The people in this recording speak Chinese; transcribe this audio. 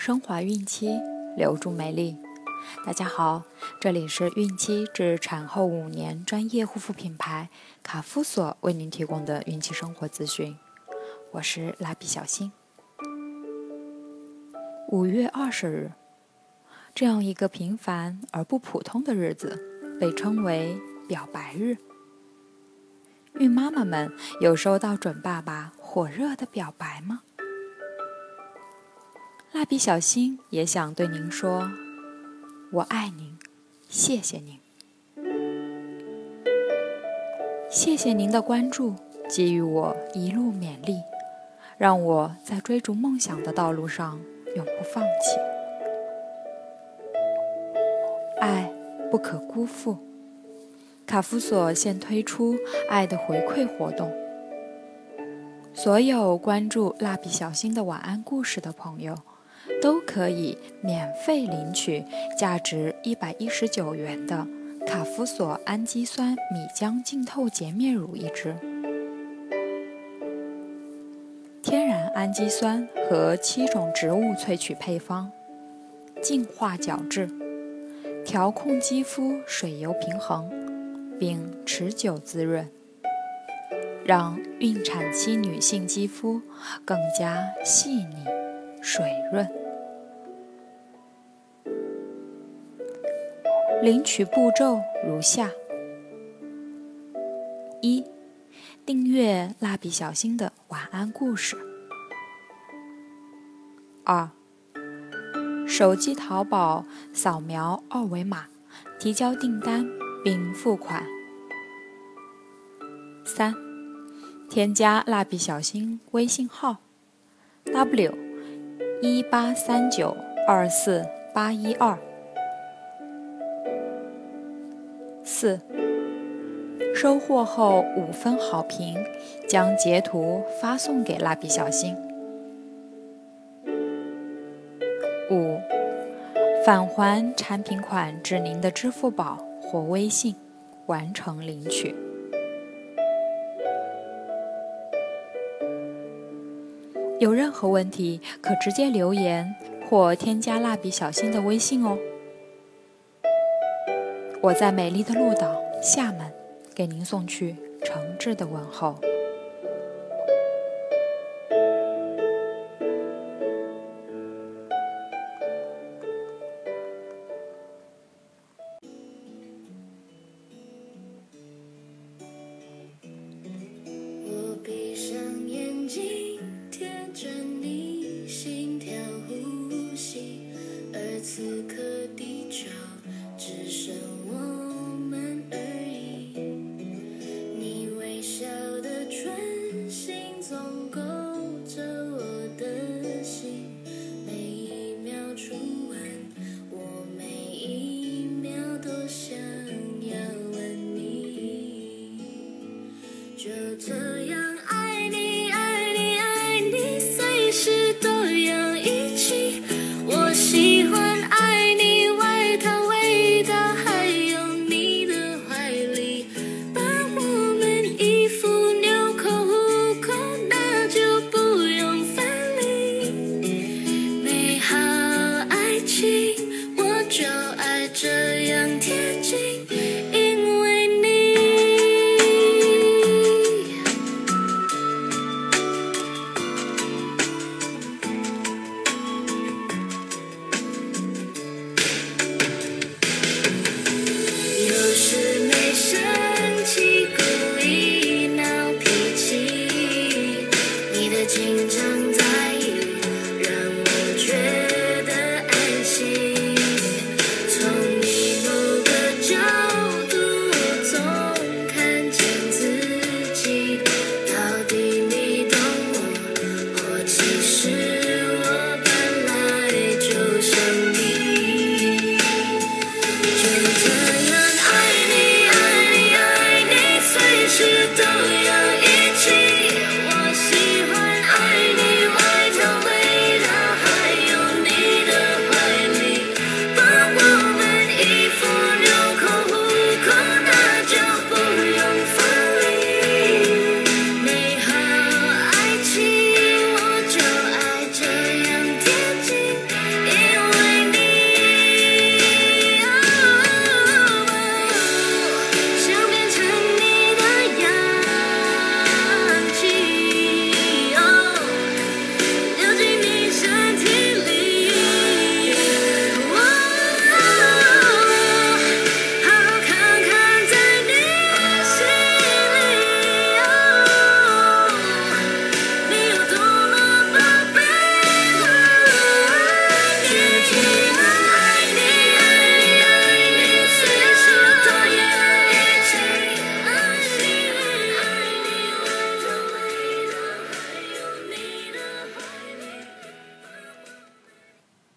升华孕期，留住美丽。大家好，这里是孕期至产后五年专业护肤品牌卡夫索为您提供的孕期生活资讯。我是蜡笔小新。五月二十日，这样一个平凡而不普通的日子，被称为表白日。孕妈妈们有收到准爸爸火热的表白吗？蜡笔小新也想对您说：“我爱您，谢谢您，谢谢您的关注，给予我一路勉励，让我在追逐梦想的道路上永不放弃。爱不可辜负。卡夫索现推出爱的回馈活动，所有关注蜡笔小新的晚安故事的朋友。”都可以免费领取价值一百一十九元的卡夫索氨基酸米浆净透洁面乳一支。天然氨基酸和七种植物萃取配方，净化角质，调控肌肤水油平衡，并持久滋润，让孕产期女性肌肤更加细腻水润。领取步骤如下：一、订阅蜡笔小新的晚安故事；二、手机淘宝扫描二维码提交订单并付款；三、添加蜡笔小新微信号：w 一八三九二四八一二。四，收货后五分好评，将截图发送给蜡笔小新。五，返还产品款至您的支付宝或微信，完成领取。有任何问题可直接留言或添加蜡笔小新的微信哦。我在美丽的鹭岛厦门，给您送去诚挚的问候。Two. 知道呀。